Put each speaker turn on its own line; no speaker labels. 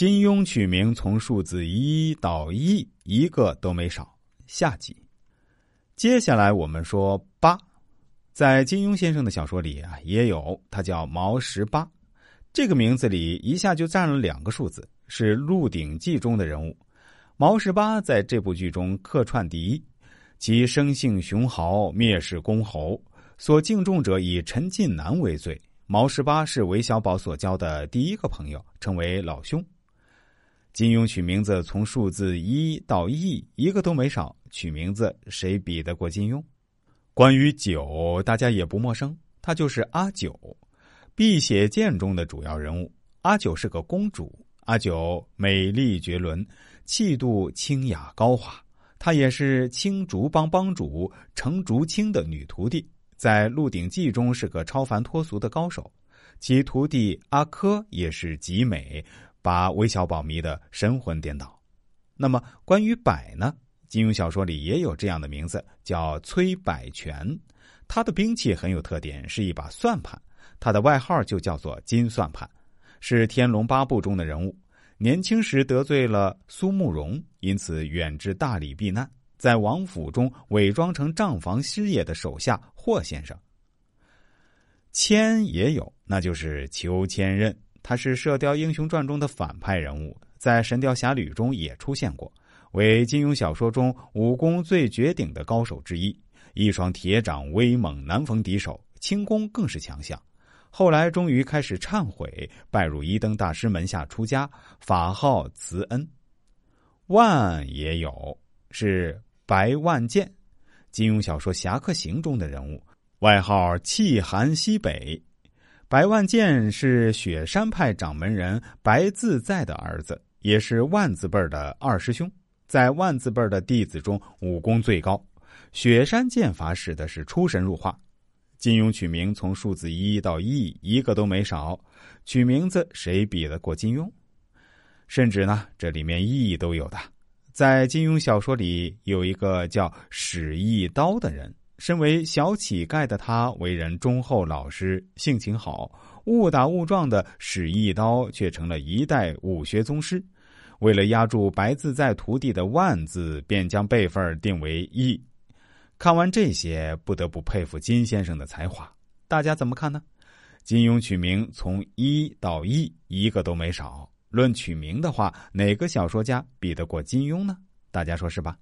金庸取名从数字一到一，一个都没少。下集，接下来我们说八，在金庸先生的小说里啊，也有他叫毛十八，这个名字里一下就占了两个数字，是《鹿鼎记》中的人物。毛十八在这部剧中客串第一，其生性雄豪，蔑视公侯，所敬重者以陈近南为最。毛十八是韦小宝所交的第一个朋友，称为老兄。金庸取名字从数字一到亿，一个都没少。取名字谁比得过金庸？关于九，大家也不陌生，他就是阿九，《碧血剑》中的主要人物。阿九是个公主，阿九美丽绝伦，气度清雅高华。她也是青竹帮帮主程竹清的女徒弟，在《鹿鼎记》中是个超凡脱俗的高手。其徒弟阿珂也是极美。把韦小宝迷得神魂颠倒。那么关于百呢？金庸小说里也有这样的名字，叫崔百全。他的兵器很有特点，是一把算盘。他的外号就叫做金算盘，是《天龙八部》中的人物。年轻时得罪了苏慕容，因此远至大理避难，在王府中伪装成账房师爷的手下霍先生。千也有，那就是裘千仞。他是《射雕英雄传》中的反派人物，在《神雕侠侣》中也出现过，为金庸小说中武功最绝顶的高手之一。一双铁掌威猛，难逢敌手，轻功更是强项。后来终于开始忏悔，拜入一灯大师门下出家，法号慈恩。万也有，是白万剑，金庸小说《侠客行》中的人物，外号气寒西北。白万剑是雪山派掌门人白自在的儿子，也是万字辈的二师兄，在万字辈的弟子中武功最高。雪山剑法使的是出神入化。金庸取名从数字一到亿，一个都没少。取名字谁比得过金庸？甚至呢，这里面意义都有的。在金庸小说里，有一个叫史一刀的人。身为小乞丐的他，为人忠厚老实，性情好，误打误撞的使一刀，却成了一代武学宗师。为了压住白自在徒弟的万字，便将辈分定为一。看完这些，不得不佩服金先生的才华。大家怎么看呢？金庸取名从一到一，一个都没少。论取名的话，哪个小说家比得过金庸呢？大家说是吧？